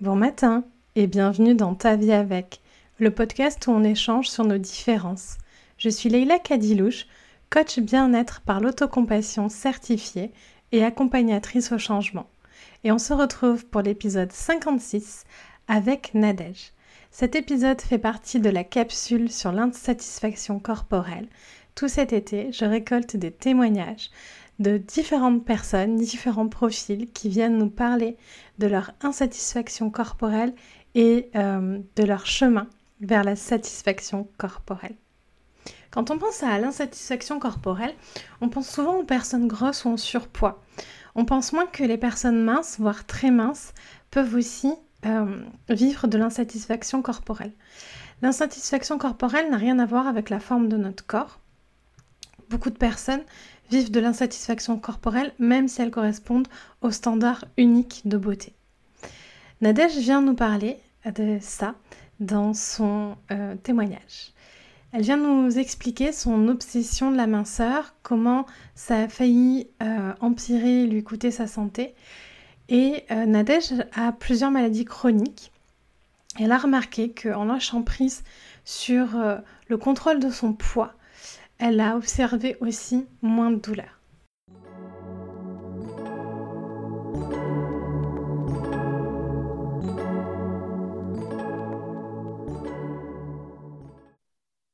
Bon matin et bienvenue dans Ta vie avec, le podcast où on échange sur nos différences. Je suis Leila Kadilouche, coach bien-être par l'autocompassion certifiée et accompagnatrice au changement. Et on se retrouve pour l'épisode 56 avec Nadège. Cet épisode fait partie de la capsule sur l'insatisfaction corporelle. Tout cet été, je récolte des témoignages de différentes personnes, différents profils qui viennent nous parler de leur insatisfaction corporelle et euh, de leur chemin vers la satisfaction corporelle. Quand on pense à l'insatisfaction corporelle, on pense souvent aux personnes grosses ou en surpoids. On pense moins que les personnes minces, voire très minces, peuvent aussi euh, vivre de l'insatisfaction corporelle. L'insatisfaction corporelle n'a rien à voir avec la forme de notre corps. Beaucoup de personnes vivent de l'insatisfaction corporelle même si elles correspondent aux standards uniques de beauté. Nadège vient nous parler de ça dans son euh, témoignage. Elle vient nous expliquer son obsession de la minceur, comment ça a failli euh, empirer, lui coûter sa santé. Et euh, Nadège a plusieurs maladies chroniques. Elle a remarqué qu'en lâchant prise sur le contrôle de son poids, elle a observé aussi moins de douleur.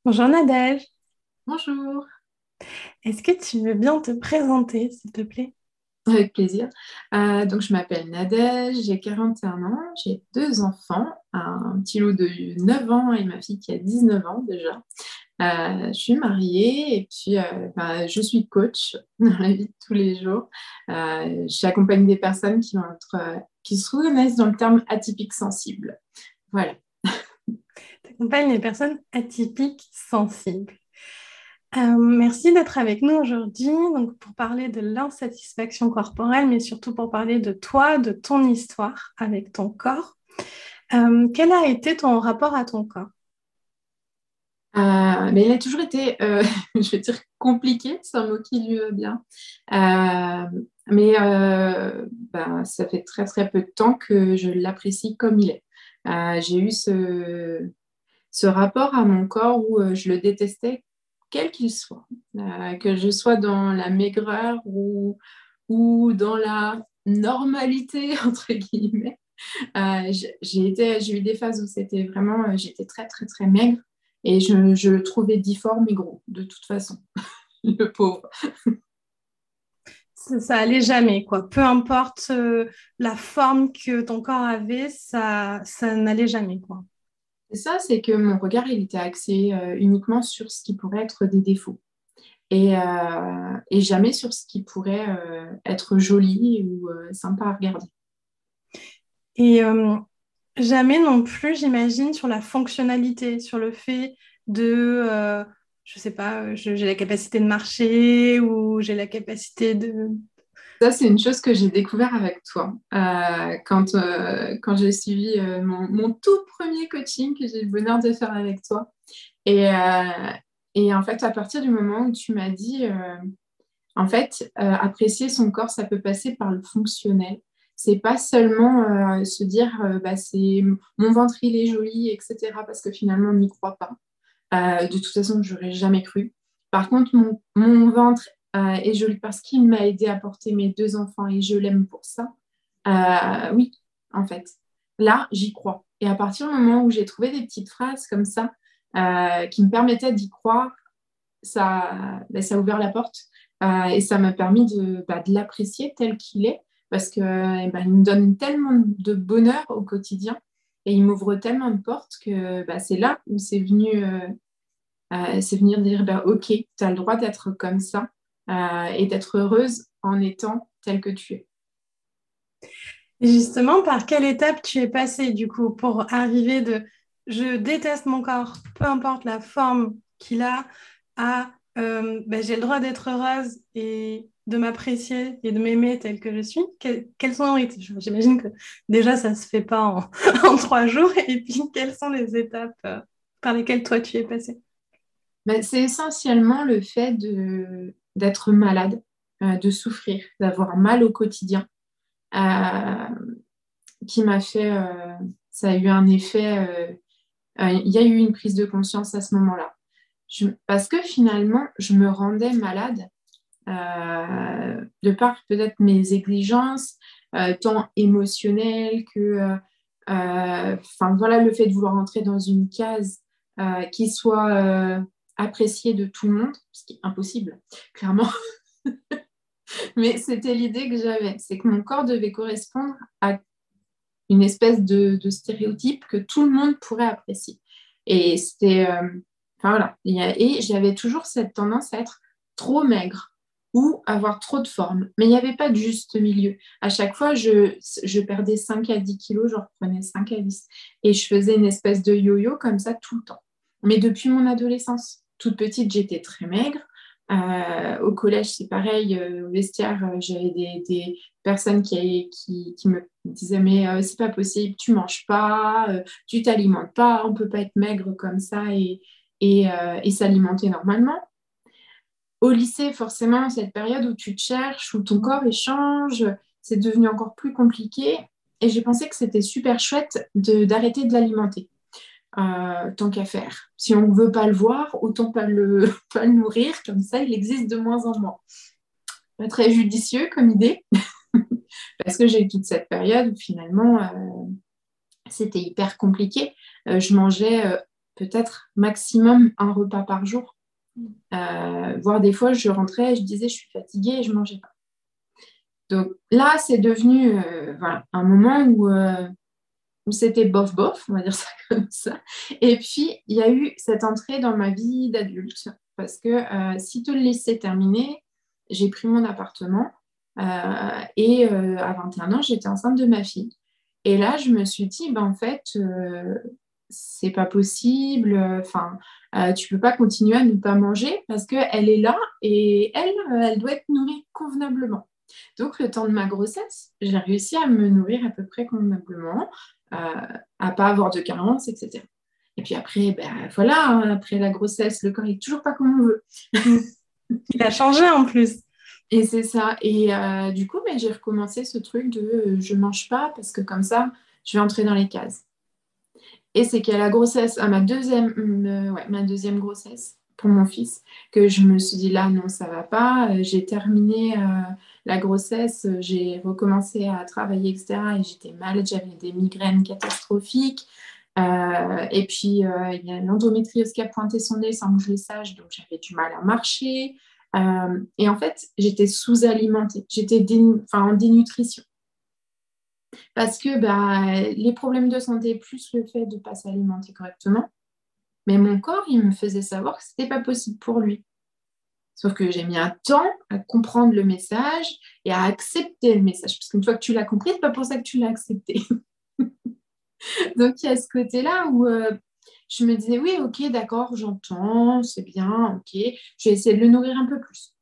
Bonjour Nadège. Bonjour. Est-ce que tu veux bien te présenter, s'il te plaît? Avec plaisir. Euh, donc, je m'appelle Nadège, j'ai 41 ans, j'ai deux enfants, un petit loup de 9 ans et ma fille qui a 19 ans déjà. Euh, je suis mariée et puis euh, bah, je suis coach dans la vie de tous les jours. Euh, J'accompagne des personnes qui, qui se reconnaissent dans le terme atypique sensible. Voilà. Tu accompagnes les personnes atypiques sensibles. merci d'être avec nous aujourd'hui pour parler de l'insatisfaction corporelle, mais surtout pour parler de toi, de ton histoire avec ton corps. quel a été ton rapport à ton corps? Euh, mais il a toujours été, euh, je vais dire, compliqué, c'est un mot qui lui va bien. Euh, mais ben, ça fait très très peu de temps que je l'apprécie comme il est. J'ai eu ce, ce, rapport à mon corps où je le détestais quel qu'il soit. que je sois dans la maigreur ou, ou dans la normalité, entre guillemets. j'ai eu des phases où c'était vraiment, j'étais très très très maigre. Et je, le trouvais difforme et gros, de toute façon. le pauvre. Ça, ça, allait jamais, quoi. Peu importe euh, la forme que ton corps avait, ça, ça n'allait jamais, quoi. C'est ça, c'est que mon regard, il était axé euh, uniquement sur ce qui pourrait être des défauts. Et, euh, et jamais sur ce qui pourrait être joli ou sympa à regarder. Et Jamais non plus, j'imagine, sur la fonctionnalité, sur le fait de, euh, je sais pas, j'ai la capacité de marcher ou j'ai la capacité de... Ça, c'est une chose que j'ai découvert avec toi. Euh, quand euh, j'ai suivi mon, mon, tout premier coaching que j'ai eu le bonheur de faire avec toi. Et, et en fait, à partir du moment où tu m'as dit, en fait, apprécier son corps, ça peut passer par le fonctionnel c'est pas seulement euh, se dire euh, bah, mon ventre il est joli, etc. Parce que finalement on n'y croit pas. Euh, de toute façon, je n'aurais jamais cru. Par contre, mon, ventre est joli parce qu'il m'a aidé à porter mes deux enfants et je l'aime pour ça. oui, en fait. Là, j'y crois. Et à partir du moment où j'ai trouvé des petites phrases comme ça qui me permettaient d'y croire, ça, ça a ouvert la porte et ça m'a permis de, bah, de l'apprécier tel qu'il est parce qu'il eh ben, me donne tellement de bonheur au quotidien et il m'ouvre tellement de portes que bah, c'est là où c'est venu, euh, euh, dire bah, Ok, tu as le droit d'être comme ça euh, et d'être heureuse en étant telle que tu es. justement, par quelle étape tu es passée du coup pour arriver de je déteste mon corps, peu importe la forme qu'il a, à ben, j'ai le droit d'être heureuse et de m'apprécier et de m'aimer telle que je suis Quelles sont J'imagine que déjà ça se fait pas en, trois jours. Et puis quelles sont les étapes euh, par lesquelles toi tu es passé ben, C'est essentiellement le fait d'être malade, euh, de souffrir, d'avoir mal au quotidien. Euh, qui m'a fait, ça a eu un effet, il y a eu une prise de conscience à ce moment-là. Parce que finalement, je me rendais malade de par peut-être mes exigences, tant émotionnelles que, enfin voilà, le fait de vouloir entrer dans une case qui soit appréciée de tout le monde, ce qui est impossible, clairement. Mais c'était l'idée que j'avais, c'est que mon corps devait correspondre à une espèce de, stéréotype que tout le monde pourrait apprécier. Et c'était, euh, voilà, et j'avais toujours cette tendance à être trop maigre ou avoir trop de forme. Mais il n'y avait pas de juste milieu. À chaque fois, je, je, perdais 5 à 10 kilos, je reprenais 5 à 10. Et je faisais une espèce de yo-yo comme ça tout le temps. Mais depuis mon adolescence, toute petite, j'étais très maigre. Euh, au collège, c'est pareil. Euh, au vestiaire, euh, j'avais des, personnes qui, qui, me disaient Mais c'est pas possible, tu manges pas, tu t'alimentes pas, on peut pas être maigre comme ça et, et s'alimenter normalement. Au lycée, forcément, cette période où tu te cherches, où ton corps échange, c'est devenu encore plus compliqué. Et j'ai pensé que c'était super chouette d'arrêter de l'alimenter. Euh, tant qu'à faire. Si on ne veut pas le voir, autant pas le, pas le nourrir, comme ça il existe de moins en moins. Pas très judicieux comme idée, parce que j'ai eu toute cette période où finalement euh, c'était hyper compliqué. Euh, je mangeais peut-être maximum un repas par jour, voire des fois je rentrais, je disais je suis fatiguée et je mangeais pas. Donc là, c'est devenu voilà, un moment où où c'était bof-bof, on va dire ça comme ça. Et puis, il y a eu cette entrée dans ma vie d'adulte, parce que euh, si te le laissais terminer, j'ai pris mon appartement euh, et euh, à 21 ans, j'étais enceinte de ma fille. Et là, je me suis dit, ben, en fait, c'est pas possible, enfin, tu peux pas continuer à ne pas manger parce qu'elle est là et elle, elle doit être nourrie convenablement. Donc, le temps de ma grossesse, j'ai réussi à me nourrir à peu près convenablement à, ne pas avoir de carence, etc. Et puis après, ben voilà, hein, après la grossesse, le corps n'est toujours pas comme on veut. Il a changé en plus. Et c'est ça. Et euh, du coup, ben, j'ai recommencé ce truc de euh, je mange pas parce que comme ça, je vais entrer dans les cases. Et c'est qu'à la grossesse, à ma deuxième, euh, ouais, ma deuxième grossesse pour mon fils, que je me suis dit là, non, ça va pas. J'ai terminé la grossesse, euh, j'ai recommencé à travailler, etc. Et j'étais malade, j'avais des migraines catastrophiques. Euh, et puis, euh, il y a l'endométriose qui a pointé son nez sans que je le sache, donc j'avais du mal à marcher. et en fait, j'étais sous-alimentée, j'étais en dénutrition. Parce que bah, les problèmes de santé, plus le fait de ne pas s'alimenter correctement, mais mon corps, il me faisait savoir que ce n'était pas possible pour lui. Sauf que j'ai mis un temps à comprendre le message et à accepter le message. Parce qu'une fois que tu l'as compris, ce n'est pas pour ça que tu l'as accepté. Donc il y a ce côté-là où euh, je me disais, oui, ok, d'accord, j'entends, c'est bien, ok, je vais essayer de le nourrir un peu plus.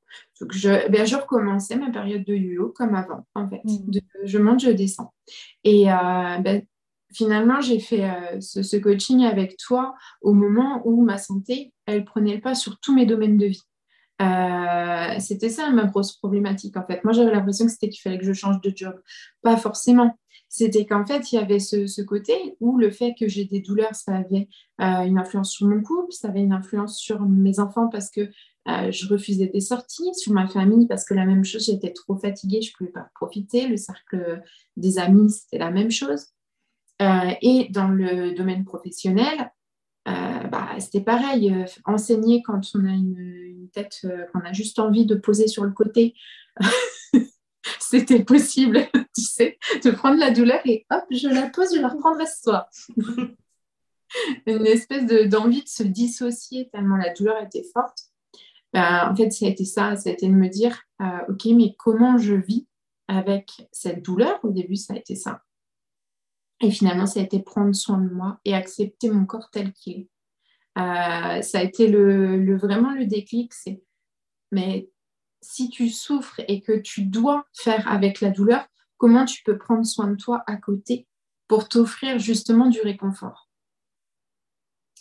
Donc je, ben, je recommençais ma période de yo comme avant, en fait. Mmh. je monte, je descends. Et euh, ben, finalement, j'ai fait euh, ce, ce, coaching avec toi au moment où ma santé, elle prenait le pas sur tous mes domaines de vie. Euh, c'était ça ma grosse problématique en fait. Moi j'avais l'impression que c'était qu'il fallait que je change de job. Pas forcément. C'était qu'en fait il y avait ce, côté où le fait que j'ai des douleurs, ça avait euh, une influence sur mon couple, ça avait une influence sur mes enfants parce que euh, je refusais des sorties, sur ma famille parce que la même chose, j'étais trop fatiguée, je ne pouvais pas profiter. Le cercle des amis, c'était la même chose. et dans le domaine professionnel, euh, bah, c'était pareil. Euh, enseigner quand on a une, tête euh, qu'on a juste envie de poser sur le côté, c'était possible, tu sais, de prendre la douleur et hop, je la pose, je la reprendrai ce soir. une espèce d'envie de, se dissocier tellement la douleur était forte. Bah, en fait, ça a été ça, ça a été de me dire, ok, mais comment je vis avec cette douleur? Au début, ça a été ça. Et finalement, ça a été prendre soin de moi et accepter mon corps tel qu'il est. Euh, ça a été le, vraiment le déclic, c'est mais si tu souffres et que tu dois faire avec la douleur, comment tu peux prendre soin de toi à côté pour t'offrir justement du réconfort?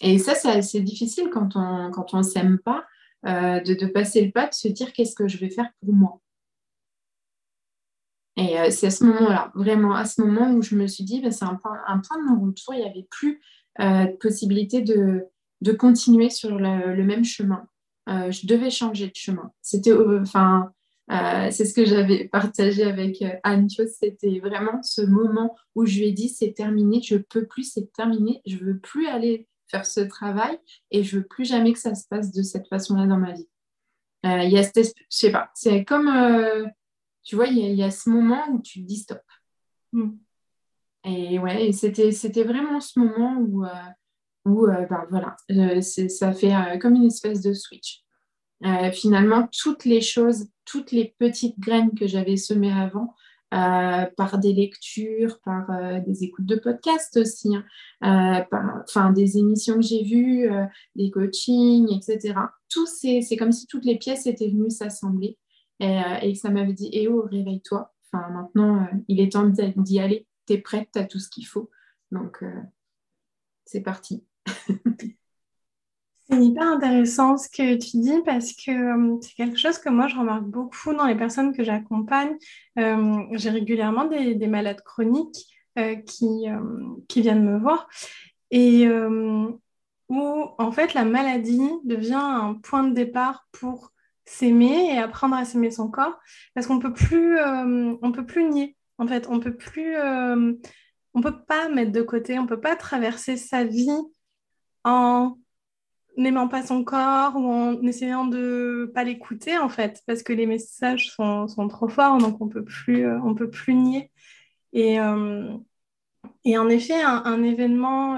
Et ça, c'est assez difficile quand on quand on s'aime pas, euh, de, de passer le pas, de se dire qu'est-ce que je vais faire pour moi. Et euh, c'est à ce moment-là, vraiment à ce moment où je me suis dit, bah, c'est un point, un point de mon retour, il n'y avait plus euh, de possibilité de, de, continuer sur le, même chemin. Euh, je devais changer de chemin. C'était, enfin, c'est ce que j'avais partagé avec Anne. C'était vraiment ce moment où je lui ai dit, c'est terminé, je peux plus, c'est terminé, je veux plus aller faire ce travail et je veux plus jamais que ça se passe de cette façon-là dans ma vie. Il y a cette, je sais pas, c'est comme tu vois, il y, a ce moment où tu te dis stop. Mm. Et ouais, c'était, c'était vraiment ce moment où, euh, où euh, ben, voilà, ça fait euh, comme une espèce de switch. finalement, toutes les choses, toutes les petites graines que j'avais semées avant, par des lectures, par des écoutes de podcasts aussi, hein, par, des émissions que j'ai vues, des coachings, etc. Tout c'est, comme si toutes les pièces étaient venues s'assembler euh, et, ça m'avait dit Eh oh, réveille-toi. Enfin, maintenant, euh, il est temps d'y aller. Tu es prête, tu as tout ce qu'il faut. Donc, euh, c'est parti. C'est hyper intéressant ce que tu dis parce que c'est quelque chose que moi je remarque beaucoup dans les personnes que j'accompagne. J'ai régulièrement des, malades chroniques qui, qui viennent me voir et où en fait la maladie devient un point de départ pour s'aimer et apprendre à s'aimer son corps parce qu'on peut plus euh, on peut plus nier en fait on peut plus euh, on peut pas mettre de côté on peut pas traverser sa vie en n'aimant pas son corps ou en essayant de pas l'écouter en fait parce que les messages sont, sont trop forts donc on peut plus euh, on peut plus nier et, et en effet un, événement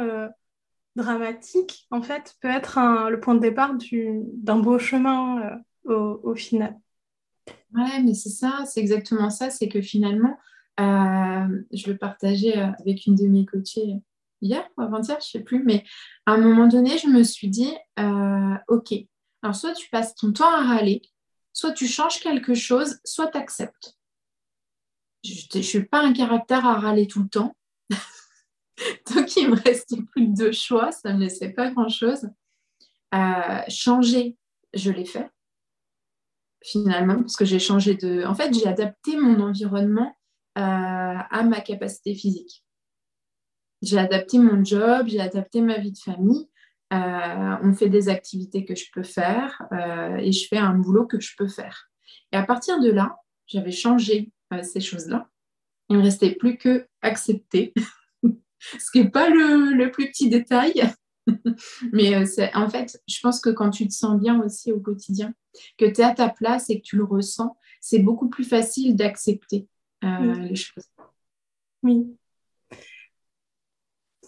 dramatique en fait peut être le point de départ d'un beau chemin au, final. Ouais, mais c'est ça, c'est exactement ça. C'est que finalement, euh, je le partageais avec une de mes coachées hier ou avant-hier, je ne sais plus, mais à un moment donné, je me suis dit, euh, OK, alors soit tu passes ton temps à râler, soit tu changes quelque chose, soit tu acceptes. Je ne suis pas un caractère à râler tout le temps. Donc, il me restait plus que deux choix, ça ne me laissait pas grand-chose. Euh, changer, je l'ai fait finalement, parce que j'ai changé de... En fait, j'ai adapté mon environnement euh, à ma capacité physique. J'ai adapté mon job, j'ai adapté ma vie de famille. Euh, on fait des activités que je peux faire euh, et je fais un boulot que je peux faire. Et à partir de là, j'avais changé ces choses-là. Il ne me restait plus que accepter, ce qui n'est pas le, le, plus petit détail, Mais euh, en fait, je pense que quand tu te sens bien aussi au quotidien, que tu es à ta place et que tu le ressens, c'est beaucoup plus facile d'accepter euh, les choses. Oui.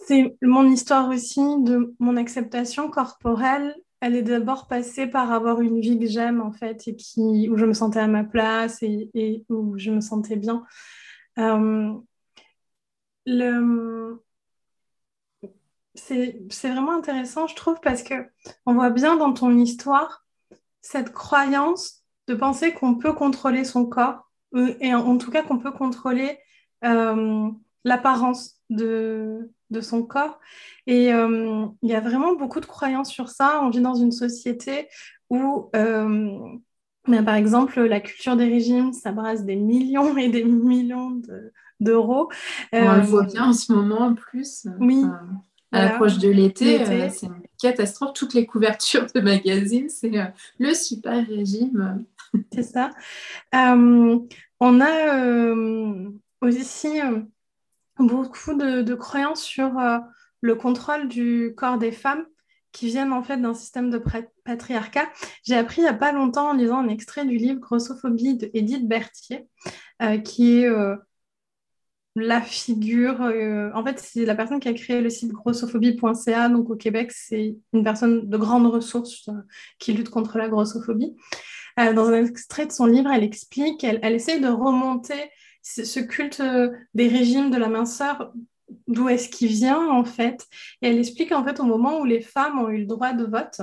C'est mon histoire aussi de mon acceptation corporelle. Elle est d'abord passée par avoir une vie que j'aime en fait et qui, où je me sentais à ma place et, où je me sentais bien. Euh, c'est vraiment intéressant, je trouve, parce que on voit bien dans ton histoire cette croyance de penser qu'on peut contrôler son corps, euh, et en, tout cas qu'on peut contrôler euh, l'apparence de, de, son corps. Et euh, il y a vraiment beaucoup de croyances sur ça. On vit dans une société où, ben, par exemple, la culture des régimes, ça brasse des millions et des millions d'euros. on le voit bien en ce moment en plus. Oui à l'approche de l'été, euh, c'est une catastrophe. Toutes les couvertures de magazines, c'est euh, le super régime. C'est ça. Euh, on a aussi beaucoup de, croyances sur le contrôle du corps des femmes qui viennent en fait d'un système de patriarcat. J'ai appris il n'y a pas longtemps en lisant un extrait du livre Grossophobie d'Edith Berthier, qui est la figure. Euh, en fait, c'est la personne qui a créé le site grossophobie.ca. Donc, au Québec, c'est une personne de grande ressource euh, qui lutte contre la grossophobie. Euh, dans un extrait de son livre, elle explique, elle, elle essaye de remonter ce, culte des régimes de la minceur, d'où est-ce qu'il vient, en fait? Et elle explique, en fait, au moment où les femmes ont eu le droit de vote,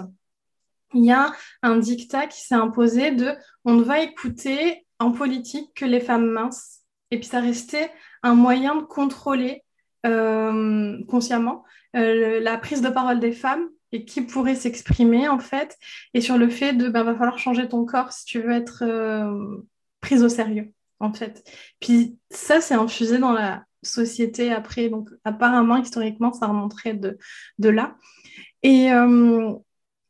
il y a un dictat qui s'est imposé de on ne va écouter en politique que les femmes minces. Et puis ça restait un moyen de contrôler euh, consciemment euh, la prise de parole des femmes et qui pourrait s'exprimer en fait, et sur le fait de ben, va falloir changer ton corps si tu veux être euh, prise au sérieux en fait. Puis ça, c'est infusé dans la société après. Donc, apparemment, historiquement, ça remonterait de, là. Et, euh,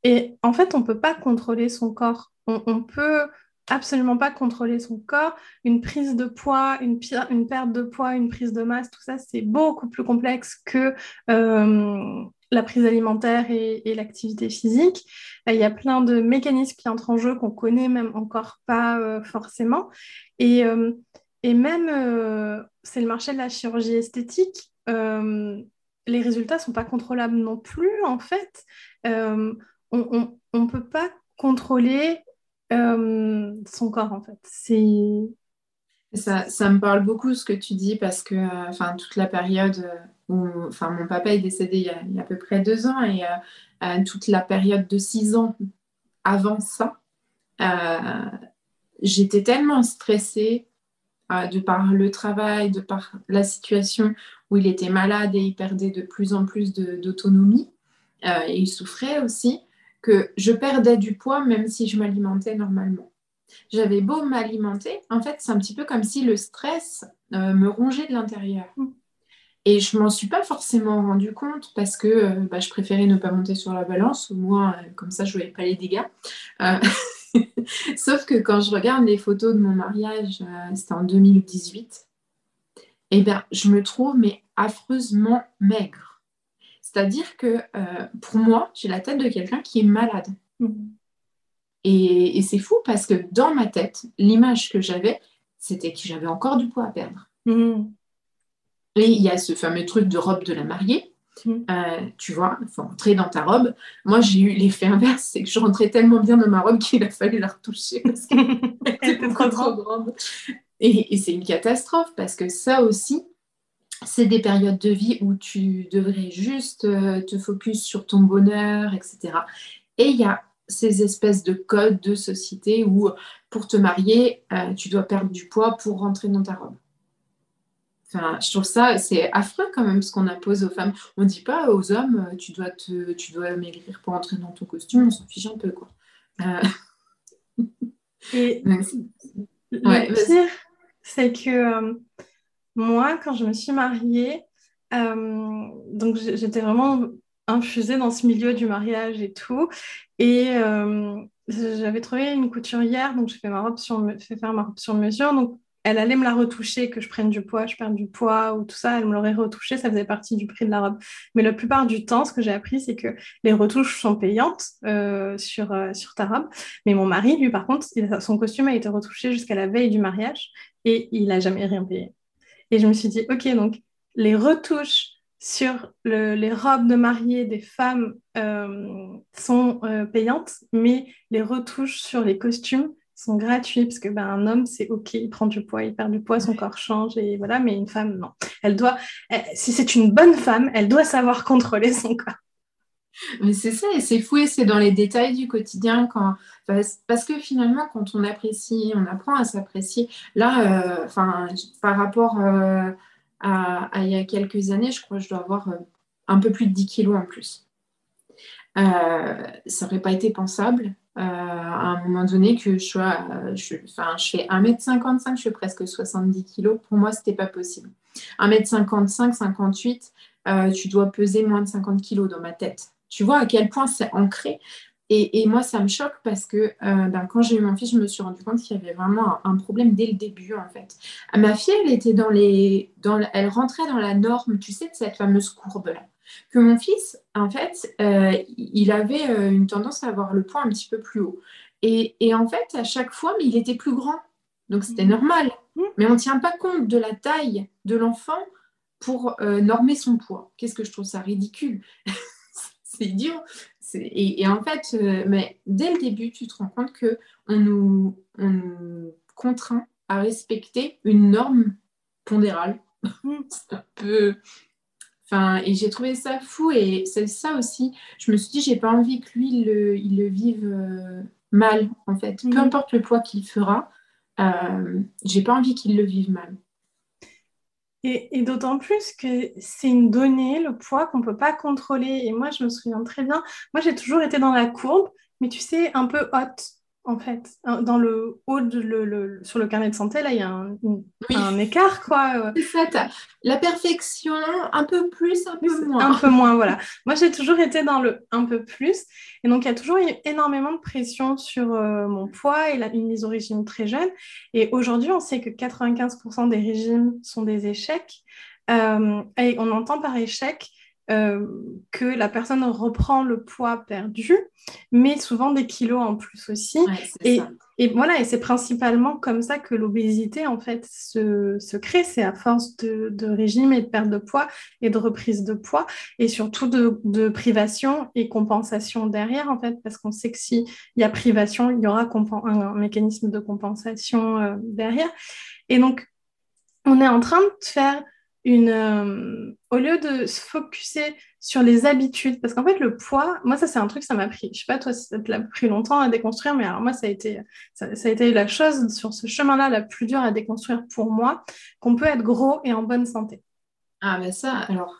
et en fait, on ne peut pas contrôler son corps. On, on, peut absolument pas contrôler son corps. Une prise de poids, une, une perte de poids, une prise de masse, tout ça, c'est beaucoup plus complexe que euh, la prise alimentaire et, l'activité physique. Il y a plein de mécanismes qui entrent en jeu qu'on connaît même encore pas euh, forcément. Et, euh, et même, euh, c'est le marché de la chirurgie esthétique. les résultats ne sont pas contrôlables non plus, en fait. on ne peut pas contrôler son corps, en fait. Ça, me parle beaucoup ce que tu dis parce que enfin, toute la période où enfin, mon papa est décédé il y a, à peu près deux ans et euh, toute la période de six ans avant ça, euh, j'étais tellement stressée euh, de par le travail, de par la situation où il était malade et il perdait de plus en plus d'autonomie et il souffrait aussi que je perdais du poids même si je m'alimentais normalement j'avais beau m'alimenter, en fait, c'est un petit peu comme si le stress euh, me rongeait de l'intérieur. Mm. Et je m'en suis pas forcément rendu compte parce que euh, bah, je préférais ne pas monter sur la balance, au moins euh, comme ça je voyais pas les dégâts. Sauf que quand je regarde les photos de mon mariage, c'était en 2018, et eh bien je me trouve mais affreusement maigre. C'est-à-dire que pour moi, j'ai la tête de quelqu'un qui est malade. Mm. Et, c'est fou parce que dans ma tête, l'image que j'avais, c'était que j'avais encore du poids à perdre. Mm. Et il y a ce fameux truc de robe de la mariée. Mm. Euh, tu vois, il faut rentrer dans ta robe. Moi, j'ai eu l'effet inverse, c'est que je rentrais tellement bien dans ma robe qu'il a fallu la retoucher parce qu'elle était trop, trop grande. Et, et c'est une catastrophe parce que ça aussi, c'est des périodes de vie où tu devrais juste euh, te focus sur ton bonheur, etc. Et il y a ces espèces de codes de société où pour te marier, euh, tu dois perdre du poids pour rentrer dans ta robe. Enfin, je trouve ça, c'est affreux quand même ce qu'on impose aux femmes. On ne dit pas aux hommes, euh, tu dois, te, tu dois maigrir pour rentrer dans ton costume, on s'en fiche un peu. Quoi. Euh, Et le pire, c'est que moi, quand je me suis mariée, donc j'étais vraiment infusée dans ce milieu du mariage et tout. Et euh, j'avais trouvé une couturière, donc je fais, ma robe sur, fait faire ma robe sur mesure. Donc elle allait me la retoucher, que je prenne du poids, je perde du poids ou tout ça, elle me l'aurait retouché, ça faisait partie du prix de la robe. Mais la plupart du temps, ce que j'ai appris, c'est que les retouches sont payantes euh, sur, euh, sur ta robe. Mais mon mari, lui, par contre, son costume a été retouché jusqu'à la veille du mariage et il n'a jamais rien payé. Et je me suis dit, ok, donc les retouches sur les robes de mariée des femmes euh, sont euh, payantes, mais les retouches sur les costumes sont gratuits parce que ben, un homme c'est ok, il prend du poids, il perd du poids, son corps change et voilà, mais une femme non. Elle doit, si c'est une bonne femme, elle doit savoir contrôler son corps. Mais c'est ça, et c'est fou, et c'est dans les détails du quotidien, quand... parce que finalement, quand on apprécie, on apprend à s'apprécier. Là, euh, par rapport il y a quelques années, je crois que je dois avoir euh, un peu plus de 10 kilos en plus. Euh, ça n'aurait pas été pensable euh, à un moment donné que je sois, je, enfin, je fais 1m55, je fais presque 70 kilos. Pour moi, ce n'était pas possible. 1m55, 58, tu dois peser moins de 50 kilos dans ma tête. Tu vois à quel point c'est ancré. Et, moi, ça me choque parce que euh, ben, quand j'ai eu mon fils, je me suis rendu compte qu'il y avait vraiment un, problème dès le début, en fait. Ma fille, elle était dans les, dans, elle rentrait dans la norme, tu sais, de cette fameuse courbe-là. Que mon fils, en fait, euh, il avait euh, une tendance à avoir le poids un petit peu plus haut. Et, et, en fait, à chaque fois, mais il était plus grand. Donc, c'était mmh. normal. Mmh. Mais on ne tient pas compte de la taille de l'enfant pour normer son poids. Qu'est-ce que je trouve ça ridicule? C'est idiot. Et, en fait, euh, mais dès le début, tu te rends compte que on nous, contraint à respecter une norme pondérale. C'est un peu. Enfin, et j'ai trouvé ça fou. Et c'est ça aussi. Je me suis dit, j'ai pas envie que lui, il le, il le vive euh, mal, en fait. Peu mm. importe le poids qu'il fera, euh, j'ai pas envie qu'il le vive mal. Et, d'autant plus que c'est une donnée, le poids qu'on ne peut pas contrôler. Et moi, je me souviens très bien, moi j'ai toujours été dans la courbe, mais tu sais, un peu haute. En fait. Dans le haut, de le, sur le carnet de santé, là, il y a un, écart, quoi. C'est ça, la perfection, un peu plus, un peu moins. Un peu moins, voilà. Moi, j'ai toujours été dans le un peu plus. Et donc, il y a toujours eu énormément de pression sur euh, mon poids et la, une mise au régime très jeune. Et aujourd'hui, on sait que 95% des régimes sont des échecs. Euh, et on entend par échec euh, que la personne reprend le poids perdu, mais souvent des kilos en plus aussi. et, et, voilà, et c'est principalement comme ça que l'obésité en fait se, se crée. C'est à force de, de, régime et de perte de poids et de reprise de poids, et surtout de, de privation et compensation derrière en fait, parce qu'on sait que s'il y a privation, il y aura un, mécanisme de compensation euh, derrière. Et donc, on est en train de faire une, euh, au lieu de se focuser sur les habitudes, parce qu'en fait, le poids, moi, ça, c'est un truc, ça m'a pris, je sais pas toi ça te l'a pris longtemps à déconstruire, mais alors moi, ça a été, ça, a été la chose sur ce chemin-là la plus dure à déconstruire pour moi, qu'on peut être gros et en bonne santé. Ah, ben ça, alors,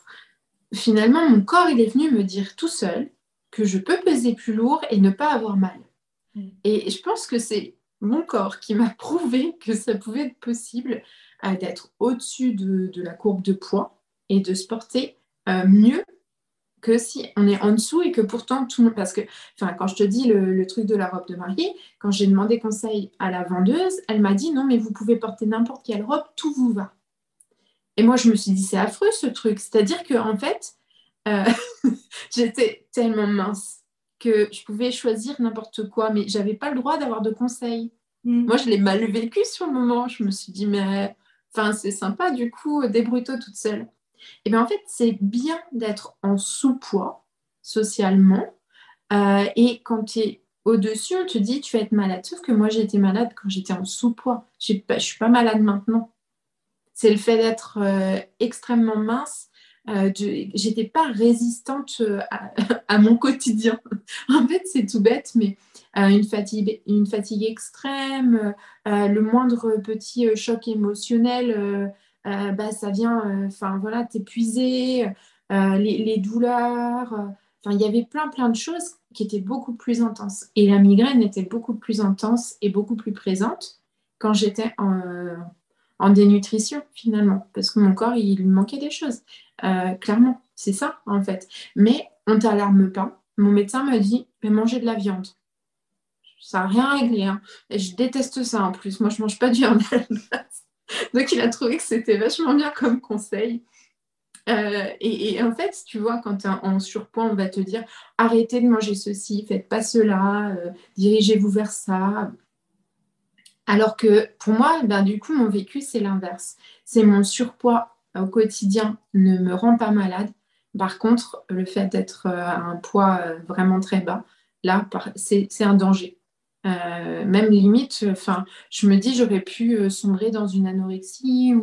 finalement, mon corps, il est venu me dire tout seul que je peux peser plus lourd et ne pas avoir mal. Mm. Et je pense que c'est mon corps qui m'a prouvé que ça pouvait être possible d'être au-dessus de, la courbe de poids et de se porter euh, mieux que si on est en dessous et que pourtant tout le monde. Parce que, enfin, quand je te dis le, truc de la robe de mariée, quand j'ai demandé conseil à la vendeuse, elle m'a dit non, mais vous pouvez porter n'importe quelle robe, tout vous va. Et moi, je me suis dit, c'est affreux ce truc. C'est-à-dire que en fait, euh, j'étais tellement mince que je pouvais choisir n'importe quoi, mais j'avais pas le droit d'avoir de conseils. Mm. Moi, je l'ai mal vécu sur le moment. Je me suis dit, mais Enfin, c'est sympa, du coup, débrouille-toi toute seule. Et eh bien en fait, c'est bien d'être en sous-poids socialement. Euh, et quand tu es au-dessus, on te dit tu vas être malade. Sauf que moi, j'étais malade quand j'étais en sous-poids. Je ne suis pas malade maintenant. C'est le fait d'être euh, extrêmement mince. Euh, je n'étais pas résistante à, mon quotidien. en fait, c'est tout bête, mais euh, une, fatigue, une fatigue extrême, euh, le moindre petit euh, choc émotionnel, bah, ça vient, enfin voilà, t'épuiser, les, les, douleurs. Enfin, il y avait plein, plein de choses qui étaient beaucoup plus intenses. Et la migraine était beaucoup plus intense et beaucoup plus présente quand j'étais en, en, dénutrition, finalement, parce que mon corps, il manquait des choses. Clairement, c'est ça, en fait. Mais on t'alarme pas. Mon médecin m'a dit, mais manger de la viande ça n'a rien réglé. Hein. Et je déteste ça en plus. Moi, je mange pas de viande à la. Donc, il a trouvé que c'était vachement bien comme conseil. Euh, et, en fait, tu vois, quand en surpoids, on va te dire arrêtez de manger ceci, faites pas cela, euh, dirigez-vous vers ça. Alors que pour moi, ben, du coup, mon vécu, c'est l'inverse. C'est mon surpoids au quotidien ne me rend pas malade. Par contre, le fait d'être euh, à un poids vraiment très bas, là, c'est un danger. Euh, même limite, enfin, je me dis j'aurais pu euh, sombrer dans une anorexie.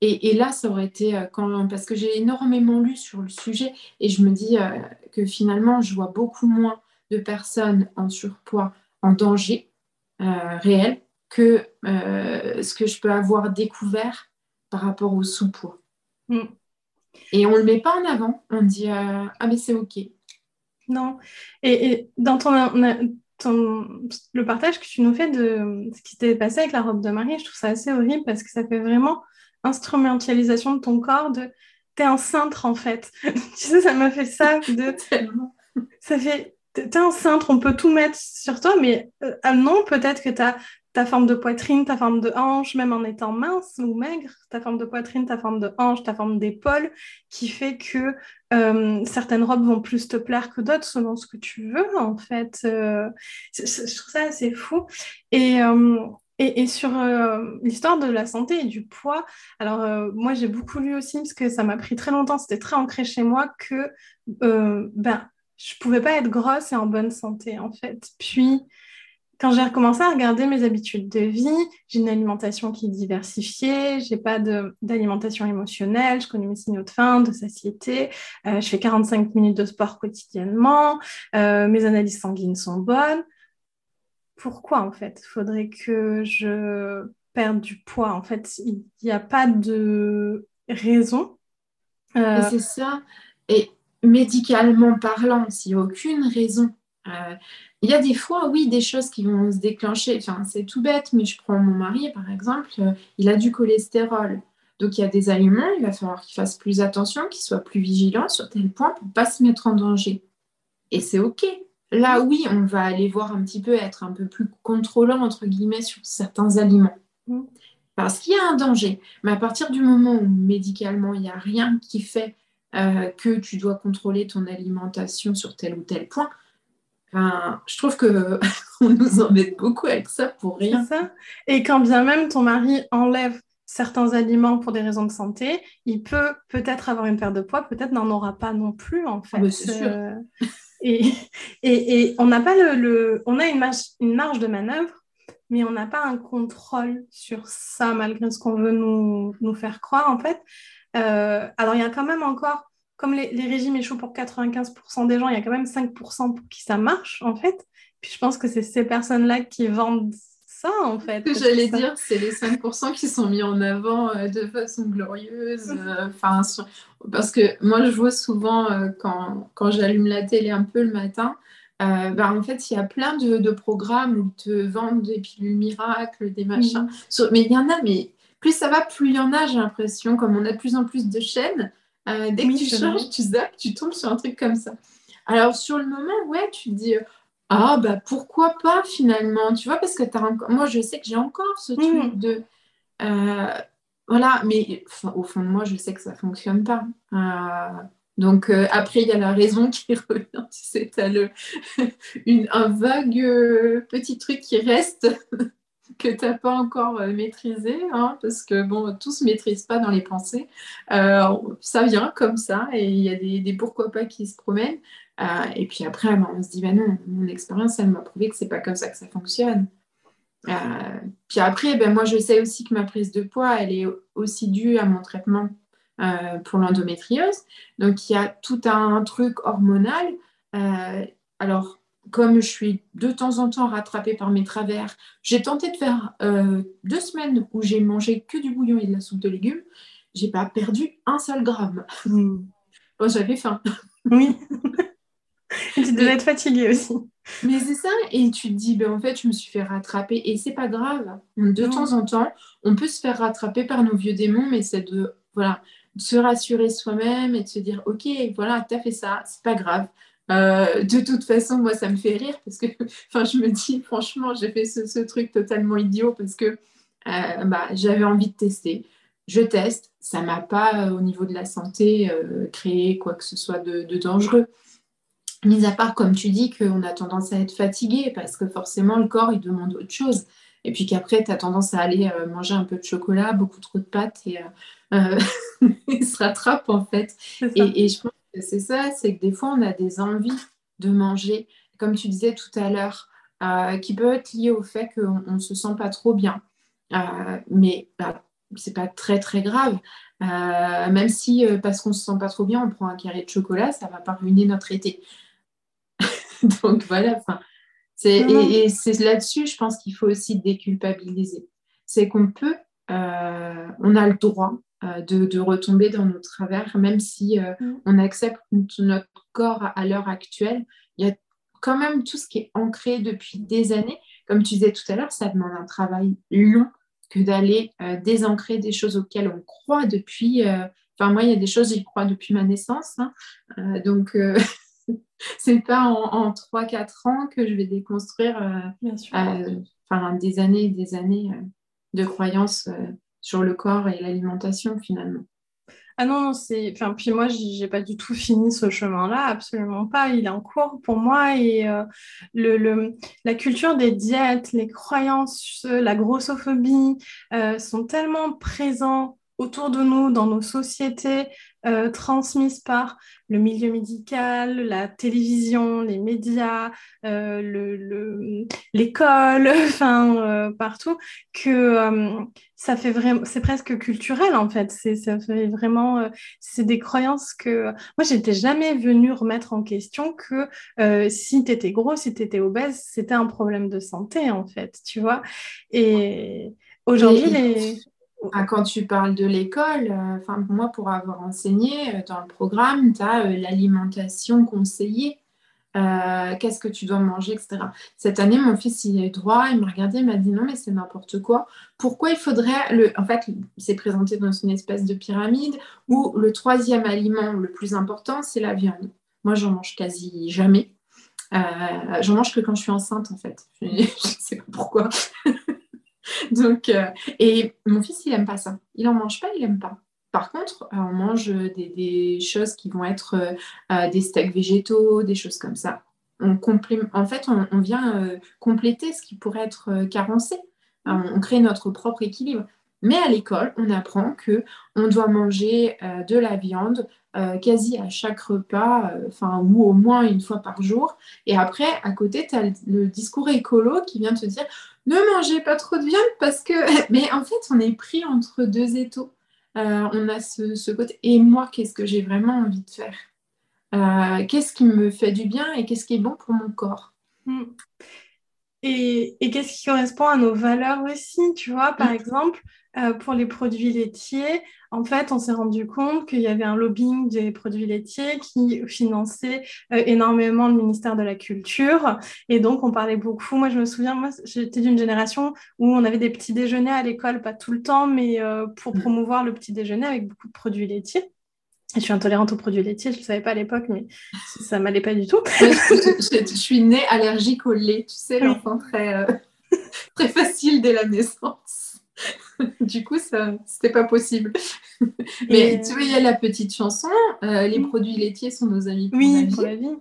Et, là, ça aurait été euh, quand parce que j'ai énormément lu sur le sujet et je me dis que finalement, je vois beaucoup moins de personnes en surpoids en danger réel que ce que je peux avoir découvert par rapport au sous-poids. Mm. Et on ne le met pas en avant. On dit ah mais c'est ok. Non. Et, et dans ton le partage que tu nous fais de ce qui s'est passé avec la robe de mariée, je trouve ça assez horrible parce que ça fait vraiment instrumentalisation de ton corps, de t'es un cintre en fait. tu sais, ça m'a fait ça de ça fait t'es un cintre, on peut tout mettre sur toi, mais euh, ah non, peut-être que t'as ta forme de poitrine, ta forme de hanche, même en étant mince ou maigre, ta forme de poitrine, ta forme de hanche, ta forme d'épaule, qui fait que euh, certaines robes vont plus te plaire que d'autres selon ce que tu veux, en fait. Euh, je trouve ça assez fou. Et, euh, et, sur l'histoire de la santé et du poids, alors moi j'ai beaucoup lu aussi, parce que ça m'a pris très longtemps, c'était très ancré chez moi, que ben, je pouvais pas être grosse et en bonne santé, en fait. Puis quand j'ai recommencé à regarder mes habitudes de vie, j'ai une alimentation qui est diversifiée, j'ai pas d'alimentation émotionnelle, je connais mes signaux de faim, de satiété, euh, je fais 45 minutes de sport quotidiennement, euh, mes analyses sanguines sont bonnes. Pourquoi en fait? Faudrait que je perde du poids. En fait, il n'y a pas de raison. Euh, c'est ça. Et médicalement parlant, s'il n'y a aucune raison il y a des fois, oui, des choses qui vont se déclencher. Enfin, c'est tout bête, mais je prends mon mari, par exemple, il a du cholestérol. Donc, il y a des aliments, il va falloir qu'il fasse plus attention, qu'il soit plus vigilant sur tel point pour ne pas se mettre en danger. Et c'est OK. Là, oui, on va aller voir un petit peu, être un peu plus contrôlant, entre guillemets, sur certains aliments. Parce qu'il y a un danger. Mais à partir du moment où médicalement, il n'y a rien qui fait euh, que tu dois contrôler ton alimentation sur tel ou tel point, je trouve que on nous embête beaucoup avec ça pour rien. Ça. Et quand bien même ton mari enlève certains aliments pour des raisons de santé, il peut peut-être avoir une perte de poids, peut-être n'en aura pas non plus en fait. Ah, c'est sûr. Euh, et, et, on n'a pas le, on a une marge, une marge de manœuvre, mais on n'a pas un contrôle sur ça malgré ce qu'on veut nous, nous, faire croire en fait. Euh, alors il y a quand même encore, comme les, les, régimes échouent pour 95% des gens, il y a quand même 5% pour qui ça marche en fait. Puis je pense que c'est ces personnes-là qui vendent ça, en fait. Ce que j'allais dire, c'est les 5% qui sont mis en avant euh, de façon glorieuse. Euh, enfin, Parce que moi, je vois souvent, euh, quand, quand j'allume la télé un peu le matin, bah, en fait, il y a plein de, de, programmes où te vendent des pilules miracles, des machins. Mhm. Mais il y en a, mais plus ça va, plus il y en a, j'ai l'impression. Comme on a de plus en plus de chaînes, dès que tu changes, tu zappes, tu tombes sur un truc comme ça. Alors, sur le moment, ouais, tu te dis ah, bah pourquoi pas finalement, tu vois, parce que as moi je sais que j'ai encore ce truc mmh. de. Euh, voilà, mais au fond de moi, je sais que ça ne fonctionne pas. Euh, donc euh, après, il y a la raison qui revient, tu sais, tu as le, un vague petit truc qui reste que tu n'as pas encore maîtrisé, hein, parce que bon, tout se maîtrise pas dans les pensées. ça vient comme ça, et il y a des, pourquoi pas qui se promènent. Euh, et puis après, ben, on se dit, ben non, mon expérience, elle m'a prouvé que c'est pas comme ça que ça fonctionne. Euh, puis après, ben, moi, je sais aussi que ma prise de poids, elle est aussi due à mon traitement euh, pour l'endométriose. Donc, il y a tout un truc hormonal. alors, comme je suis de temps en temps rattrapée par mes travers, j'ai tenté de faire deux semaines où j'ai mangé que du bouillon et de la soupe de légumes. J'ai pas perdu un seul gramme. Mmh. Bon, j'avais faim. Oui. tu devais être fatiguée aussi. Mais c'est ça, et tu te dis, ben, en fait, je me suis fait rattraper, et c'est pas grave. De temps en temps, on peut se faire rattraper par nos vieux démons, mais c'est de, voilà, se rassurer soi-même et de se dire, ok, voilà, t'as fait ça, c'est pas grave. Euh, de toute façon, moi, ça me fait rire parce que, enfin, je me dis, franchement, j'ai fait ce, truc totalement idiot parce que euh, bah, j'avais envie de tester. Je teste, ça m'a pas, euh, au niveau de la santé, créé quoi que ce soit de dangereux. Mis à part, comme tu dis, qu'on a tendance à être fatigué parce que forcément, le corps, il demande autre chose. Et puis qu'après, tu as tendance à aller manger un peu de chocolat, beaucoup trop de pâtes et il se rattrape en fait. Et, je pense c'est ça, c'est que des fois, on a des envies de manger, comme tu disais tout à l'heure, euh, qui peuvent être liées au fait qu'on ne se sent pas trop bien. mais bah, c'est pas très très grave. même si parce qu'on se sent pas trop bien, on prend un carré de chocolat, ça va pas ruiner notre été. Donc voilà, c'est, et, c'est là-dessus, je pense qu'il faut aussi déculpabiliser. C'est qu'on peut, euh, on a le droit euh, de, retomber dans nos travers, même si euh, mm. on accepte notre corps à, l'heure actuelle. Il y a quand même tout ce qui est ancré depuis des années. Comme tu disais tout à l'heure, ça demande un travail long que d'aller désancrer des choses auxquelles on croit depuis. Enfin, moi, il y a des choses, j'y crois depuis ma naissance. Hein. donc, c'est pas en, 3-4 ans que je vais déconstruire euh, euh, des années et des années euh, de croyances sur le corps et l'alimentation finalement. Ah non, c'est. Enfin, puis moi, j'ai pas du tout fini ce chemin-là, absolument pas. Il est en cours pour moi et le, la culture des diètes, les croyances, la grossophobie sont tellement présents autour de nous, dans nos sociétés, euh, transmises par le milieu médical, la télévision, les médias, euh, l'école, enfin euh, partout, que ça fait vraiment, c'est presque culturel en fait. C'est, ça fait vraiment, c'est des croyances que moi j'étais jamais venue remettre en question que si tu étais gros, si tu étais obèse, c'était un problème de santé en fait, tu vois. Et aujourd'hui, les quand tu parles de l'école, euh, enfin, moi, pour avoir enseigné euh, dans le programme, tu as euh, l'alimentation conseillée. euh, qu'est-ce que tu dois manger, etc. Cette année, mon fils, il a eu droit, il m'a regardé, il m'a dit non, mais c'est n'importe quoi. Pourquoi il faudrait, le... en fait, c'est présenté dans une espèce de pyramide où le troisième aliment le plus important, c'est la viande. Moi, j'en mange quasi jamais. J'en mange que quand je suis enceinte, en fait. Je ne sais pas pourquoi. Donc, euh, et mon fils, il n'aime pas ça. Il n'en mange pas, il n'aime pas. Par contre, euh, on mange des, choses qui vont être euh, des steaks végétaux, des choses comme ça. On en fait, on, vient compléter ce qui pourrait être carencé. on crée notre propre équilibre. Mais à l'école, on apprend que on doit manger de la viande quasi à chaque repas, enfin ou au moins une fois par jour. Et après, à côté, tu as le discours écolo qui vient te dire ne mangez pas trop de viande parce que. Mais en fait, on est pris entre deux étaux. Euh, on a ce, côté. Et moi, qu'est-ce que j'ai vraiment envie de faire? Euh, Qu'est-ce qui me fait du bien et qu'est-ce qui est bon pour mon corps? Hmm. Et, qu'est-ce qui correspond à nos valeurs aussi, tu vois, par hmm. exemple, euh, pour les produits laitiers, en fait, on s'est rendu compte qu'il y avait un lobbying des produits laitiers qui finançait euh, énormément le ministère de la Culture. Et donc, on parlait beaucoup. Moi, je me souviens, moi, j'étais d'une génération où on avait des petits déjeuners à l'école, pas tout le temps, mais euh, pour mm. promouvoir le petit déjeuner avec beaucoup de produits laitiers. Je suis intolérante aux produits laitiers, je ne le savais pas à l'époque, mais ça m'allait pas du tout. je, suis née allergique au lait, tu sais, l'enfant très, euh, très facile dès la naissance. du coup, ça, c'était pas possible. Mais tu vois, il y a la petite chanson, euh, les produits laitiers sont nos amis pour, la, vie.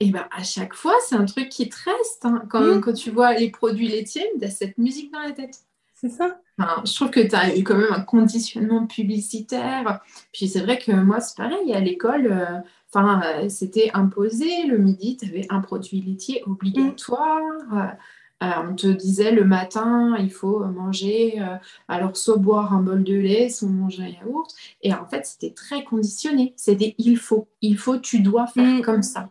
Et ben à chaque fois, c'est un truc qui te reste. Hein. Quand, quand, tu vois les produits laitiers, tu as cette musique dans la tête. C'est ça. Je trouve que tu as eu quand même un conditionnement publicitaire. Puis c'est vrai que moi, c'est pareil, à l'école, euh, enfin, euh, c'était imposé. Le midi, tu avais un produit laitier obligatoire. Euh, on te disait le matin, il faut manger, alors soit boire un bol de lait, soit manger un yaourt. Et en fait, c'était très conditionné. C'était il faut, il faut, tu dois faire mm. comme ça.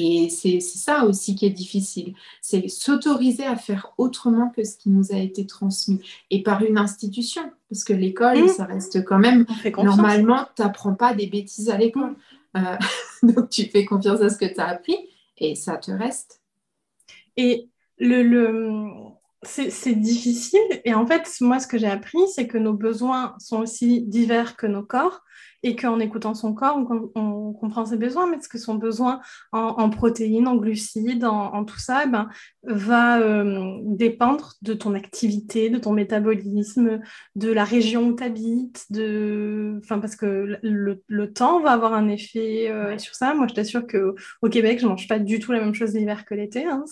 Et c'est ça aussi qui est difficile. C'est s'autoriser à faire autrement que ce qui nous a été transmis. Et par une institution. Parce que l'école, mm. ça reste quand même. Normalement, tu n'apprends pas des bêtises à l'école. Mm. Euh, donc, tu fais confiance à ce que tu as appris et ça te reste. Et le, le c'est difficile. Et en fait, moi, ce que j'ai appris, c'est que nos besoins sont aussi divers que nos corps et qu'en écoutant son corps, on, comprend ses besoins, mais ce que son besoin en, protéines, en glucides, en, tout ça, eh ben, va euh, dépendre de ton activité, de ton métabolisme, de la région où tu habites, de... enfin, parce que le, temps va avoir un effet euh, sur ça. Moi, je t'assure qu'au Québec, je ne mange pas du tout la même chose l'hiver que l'été. Hein,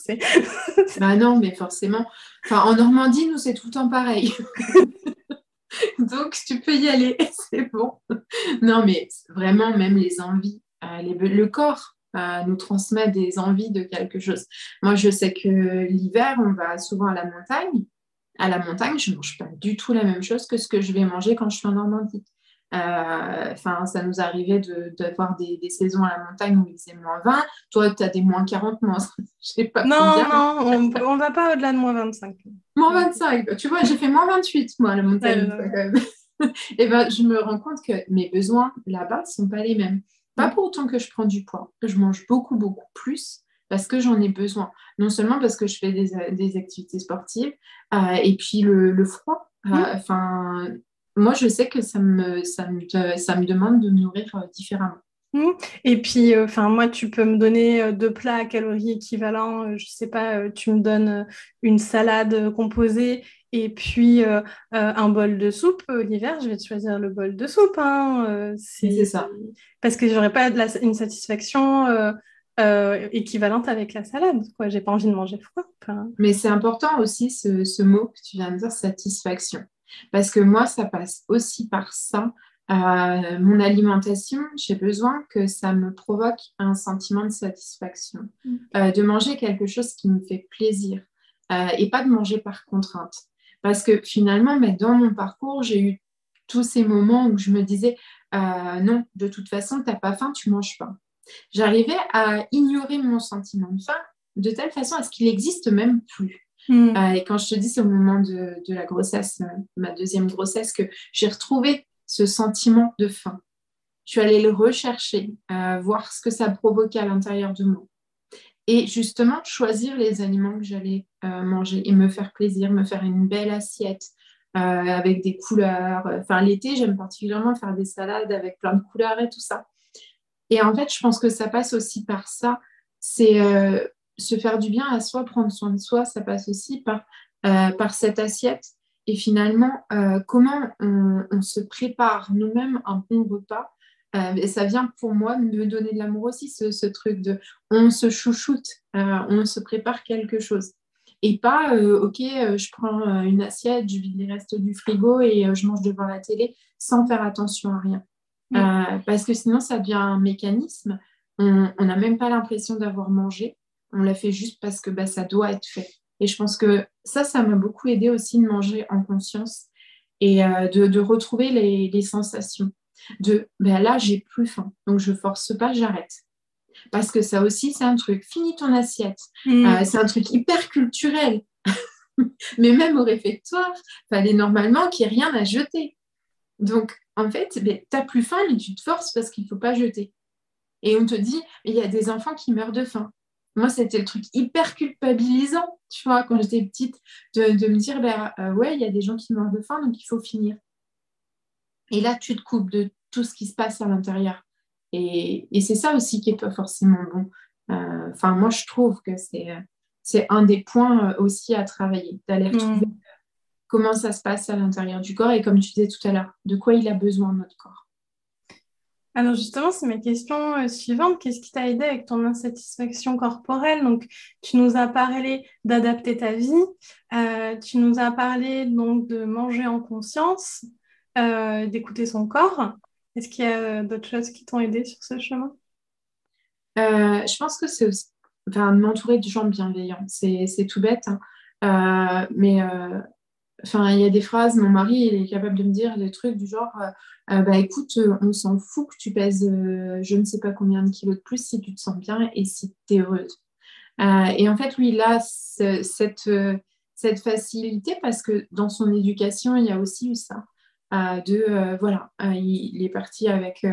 bah non, mais forcément. Enfin, en Normandie, nous, c'est tout le temps pareil. Donc, tu peux y aller, c'est bon. Non, mais vraiment, même les envies, euh, le corps euh, nous transmet des envies de quelque chose. Moi, je sais que l'hiver, on va souvent à la montagne. À la montagne, je ne mange pas du tout la même chose que ce que je vais manger quand je suis en Normandie. Euh, enfin, ça nous arrivait d'avoir des, des, saisons à la montagne où il faisait moins 20. Toi, tu as des moins 40, moins. Je sais pas. Non, non, on ne va pas au-delà de moins 25. Moins 25. Tu vois, j'ai fait moins 28, moi, à la montagne. Et ben, je me rends compte que mes besoins là-bas ne sont pas les mêmes. Pas pour autant que je prends du poids. Je mange beaucoup, beaucoup plus parce que j'en ai besoin. Non seulement parce que je fais des, des activités sportives euh, et puis le, le froid. Euh, enfin, moi, je sais que ça me, ça me, ça me demande de me nourrir euh, différemment. Mmh. Et puis, euh, enfin, moi, tu peux me donner euh, deux plats à calories équivalents. je sais pas, tu me donnes une salade composée et puis un bol de soupe. L'hiver, je vais te choisir le bol de soupe. Hein. c'est ça. Parce que j'aurais pas une satisfaction équivalente avec la salade. Quoi, j'ai pas envie de manger froid. Mais c'est important aussi ce, ce, mot que tu viens de dire, satisfaction. Parce que moi, ça passe aussi par ça. Euh, mon alimentation, j'ai besoin que ça me provoque un sentiment de satisfaction, euh, de manger quelque chose qui me fait plaisir euh, et pas de manger par contrainte. Parce que finalement, mais dans mon parcours, j'ai eu tous ces moments où je me disais non, de toute façon, tu n'as pas faim, tu manges pas. J'arrivais à ignorer mon sentiment de faim de telle façon à ce qu'il n'existe même plus. Hmm. Euh, et quand je te dis, c'est au moment de, la grossesse, euh, ma deuxième grossesse, que j'ai retrouvé ce sentiment de faim. Je suis allée le rechercher, euh, voir ce que ça provoquait à l'intérieur de moi. et justement choisir les aliments que j'allais manger et me faire plaisir, me faire une belle assiette avec des couleurs. Enfin, l'été, j'aime particulièrement faire des salades avec plein de couleurs et tout ça. Et en fait, je pense que ça passe aussi par ça. C'est se faire du bien à soi, prendre soin de soi. Ça passe aussi par, par cette assiette. Et finalement, comment on, on, se prépare nous-mêmes un bon repas euh, et ça vient pour moi me donner de l'amour aussi, ce, truc de on se chouchoute, euh, on se prépare quelque chose. Et pas, euh, ok, je prends une assiette, je vide les restes du frigo et je mange devant la télé sans faire attention à rien. parce que sinon, ça devient un mécanisme. On n'a même pas l'impression d'avoir mangé. On l'a fait juste parce que bah, ça doit être fait. Et je pense que ça, ça m'a beaucoup aidé aussi de manger en conscience et de, retrouver les sensations de ben là, j'ai plus faim, donc je force pas, j'arrête. Parce que ça aussi, c'est un truc. Finis ton assiette. Mm. Euh, c'est un truc hyper culturel. mais même au réfectoire, fallait normalement qu'il n'y ait rien à jeter. Donc, en fait, ben, tu n'as plus faim, mais tu te forces parce qu'il ne faut pas jeter. Et on te dit, il y a des enfants qui meurent de faim. Moi, c'était le truc hyper culpabilisant, tu vois, quand j'étais petite, de, me dire, ben, euh, ouais, il y a des gens qui meurent de faim, donc il faut finir. Et là, tu te coupes de tout ce qui se passe à l'intérieur. Et, c'est ça aussi qui n'est pas forcément bon. Euh, enfin, moi, je trouve que c'est un des points euh, aussi à travailler, d'aller mm. retrouver comment ça se passe à l'intérieur du corps et comme tu disais tout à l'heure, de quoi il a besoin notre corps. Alors justement, c'est ma question euh, suivante. Qu'est-ce qui t'a aidé avec ton insatisfaction corporelle? Donc, tu nous as parlé d'adapter ta vie, tu nous as parlé donc de manger en conscience. Euh, d'écouter son corps. Est-ce qu'il y a d'autres choses qui t'ont aidé sur ce chemin? Euh, Je pense que c'est enfin, m'entourer de gens bienveillants. C'est tout bête, hein. euh, mais enfin, il y a des phrases, mon mari il est capable de me dire des trucs du genre bah écoute, on s'en fout que tu pèses je ne sais pas combien de kilos de plus si tu te sens bien et si tu es heureuse. et en fait, lui, il a cette, facilité parce que dans son éducation, il y a aussi eu ça de euh, voilà, euh, il, est parti avec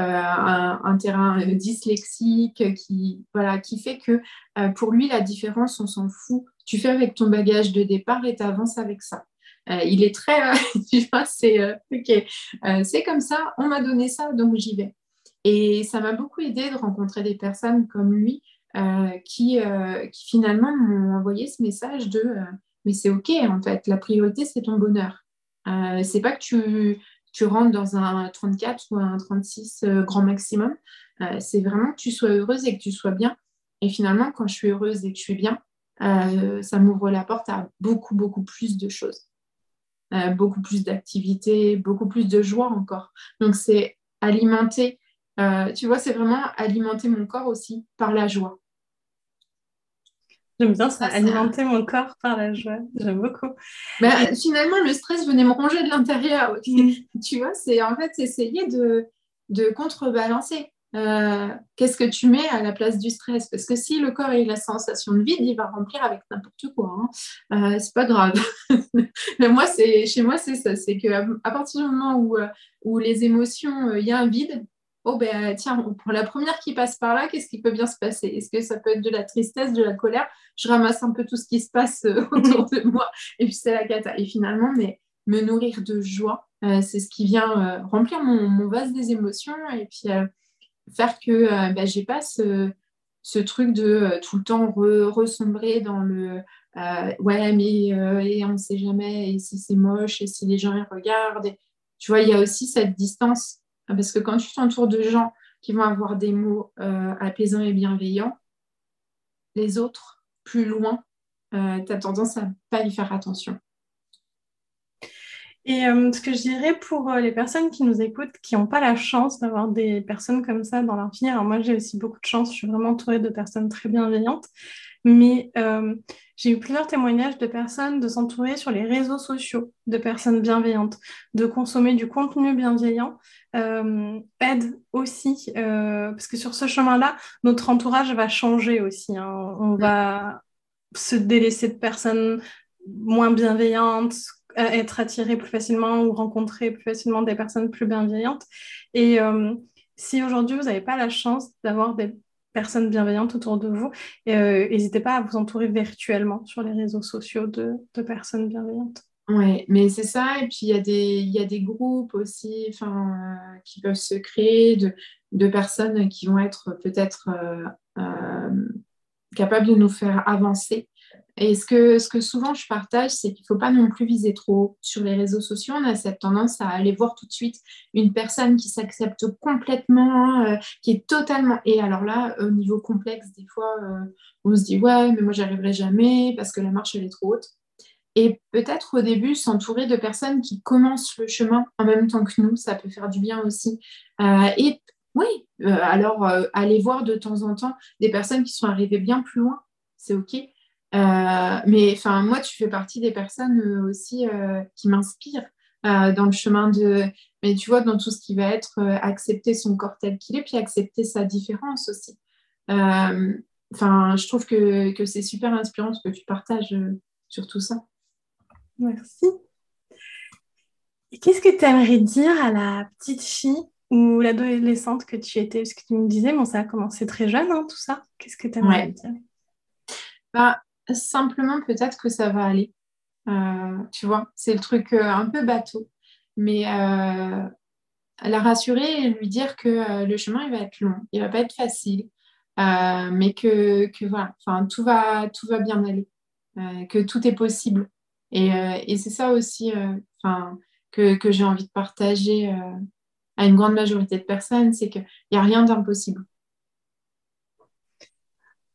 euh, un, terrain dyslexique qui voilà qui fait que pour lui la différence on s'en fout. Tu fais avec ton bagage de départ et tu avances avec ça. il est très, tu vois, c'est c'est comme ça, on m'a donné ça, donc j'y vais. Et ça m'a beaucoup aidé de rencontrer des personnes comme lui qui, qui finalement m'ont envoyé ce message de mais c'est ok en fait, la priorité c'est ton bonheur. Euh, c'est pas que tu, tu, rentres dans un 34 ou un 36 euh, grand maximum. Euh, c'est vraiment que tu sois heureuse et que tu sois bien. Et finalement, quand je suis heureuse et que je suis bien, ça m'ouvre la porte à beaucoup, beaucoup plus de choses. beaucoup plus d'activités, beaucoup plus de joie encore. Donc, c'est alimenter, tu vois, c'est vraiment alimenter mon corps aussi par la joie. J'aime bien ça, alimenter mon corps par la joie. J'aime beaucoup. Bah, finalement, le stress venait me ronger de l'intérieur. Mm. Tu vois, c'est en fait essayer de, de contrebalancer. Euh, qu'est-ce que tu mets à la place du stress? Parce que si le corps a la sensation de vide, il va remplir avec n'importe quoi. Hein. Euh, c'est pas grave. Mais moi, c'est chez moi, c'est ça. C'est qu'à à partir du moment où, euh, où les émotions, il y a un vide, oh ben tiens, pour la première qui passe par là, qu'est-ce qui peut bien se passer? Est-ce que ça peut être de la tristesse, de la colère? Je ramasse un peu tout ce qui se passe euh, autour de moi et puis c'est la cata. Et finalement, mais me nourrir de joie, euh, c'est ce qui vient euh, remplir mon, vase des émotions et puis faire que ben, j'ai pas ce, truc de tout le temps ressombrer dans le ouais mais et on ne sait jamais et si c'est moche et si les gens y regardent. tu vois, il y a aussi cette distance parce que quand tu t'entoures de gens qui vont avoir des mots euh, apaisants et bienveillants, les autres, plus loin, euh, tu as tendance à ne pas y faire attention. Et euh, ce que je dirais pour les personnes qui nous écoutent, qui n'ont pas la chance d'avoir des personnes comme ça dans leur vie, alors moi j'ai aussi beaucoup de chance, je suis vraiment entourée de personnes très bienveillantes, mais j'ai eu plusieurs témoignages de personnes de s'entourer sur les réseaux sociaux de personnes bienveillantes, de consommer du contenu bienveillant euh, aide aussi, euh, parce que sur ce chemin-là, notre entourage va changer aussi. Hein. On va se délaisser de personnes moins bienveillantes, être attiré plus facilement ou rencontrer plus facilement des personnes plus bienveillantes. Et euh, si aujourd'hui vous n'avez pas la chance d'avoir des personnes bienveillantes autour de vous. Et n'hésitez pas à vous entourer virtuellement sur les réseaux sociaux de, personnes bienveillantes. Oui, mais c'est ça. Et puis, il y, y a des groupes aussi qui peuvent se créer de, de personnes qui vont être peut-être capables de nous faire avancer et ce que, souvent je partage, c'est qu'il ne faut pas non plus viser trop haut. Sur les réseaux sociaux, on a cette tendance à aller voir tout de suite une personne qui s'accepte complètement, euh, qui est totalement... Et alors là, au niveau complexe, des fois, euh, on se dit, ouais, mais moi, j'y arriverai jamais parce que la marche, elle est trop haute. Et peut-être au début, s'entourer de personnes qui commencent le chemin en même temps que nous, ça peut faire du bien aussi. Euh, et oui, alors aller voir de temps en temps des personnes qui sont arrivées bien plus loin, c'est OK. Euh, mais enfin, moi, tu fais partie des personnes euh, aussi euh, qui m'inspirent dans le chemin de. Mais tu vois, dans tout ce qui va être accepter son corps tel qu'il est, puis accepter sa différence aussi. Enfin, je trouve que, que c'est super inspirant ce que tu partages sur tout ça. Merci. Et qu'est-ce que tu aimerais dire à la petite fille ou l'adolescente que tu étais? Parce que tu me disais, bon, ça a commencé très jeune, hein, tout ça. Qu'est-ce que tu aimerais dire? Bah, simplement peut-être que ça va aller. Euh, tu vois, c'est le truc euh, un peu bateau. Mais euh, la rassurer et lui dire que le chemin, il va être long, il va pas être facile, mais que, que voilà, tout va, bien aller, que tout est possible. Et, et c'est ça aussi que, que j'ai envie de partager à une grande majorité de personnes, c'est qu'il n'y a rien d'impossible.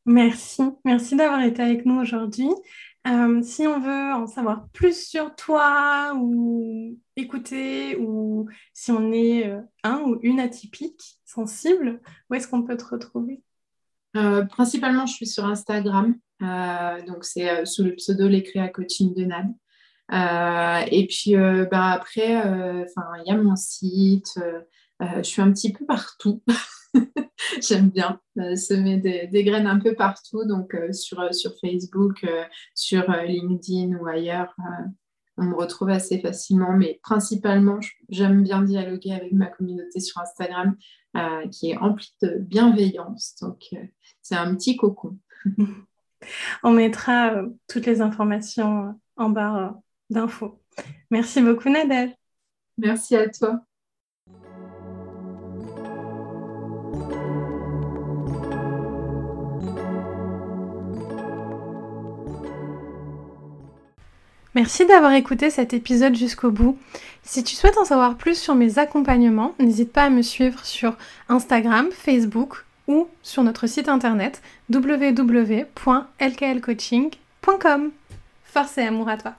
Merci, merci d'avoir été avec nous aujourd'hui. Euh, si on veut en savoir plus sur toi ou écouter ou si on est euh, un ou une atypique sensible, où est-ce qu'on peut te retrouver? Euh, Principalement, je suis sur Instagram. donc, c'est sous le pseudo Créa Coaching de Nad. et puis, ben, après, il y a mon site. je suis un petit peu partout. J'aime bien euh, semer des, graines un peu partout, donc euh, sur, euh, sur Facebook, sur LinkedIn ou ailleurs. on me retrouve assez facilement, mais principalement, j'aime bien dialoguer avec ma communauté sur Instagram qui est emplie de bienveillance. Donc, c'est un petit cocon. On mettra toutes les informations en barre d'infos. Merci beaucoup, Nadège. Merci à toi. Merci d'avoir écouté cet épisode jusqu'au bout. Si tu souhaites en savoir plus sur mes accompagnements, n'hésite pas à me suivre sur Instagram, Facebook ou sur notre site internet www.lklcoaching.com. Force et amour à toi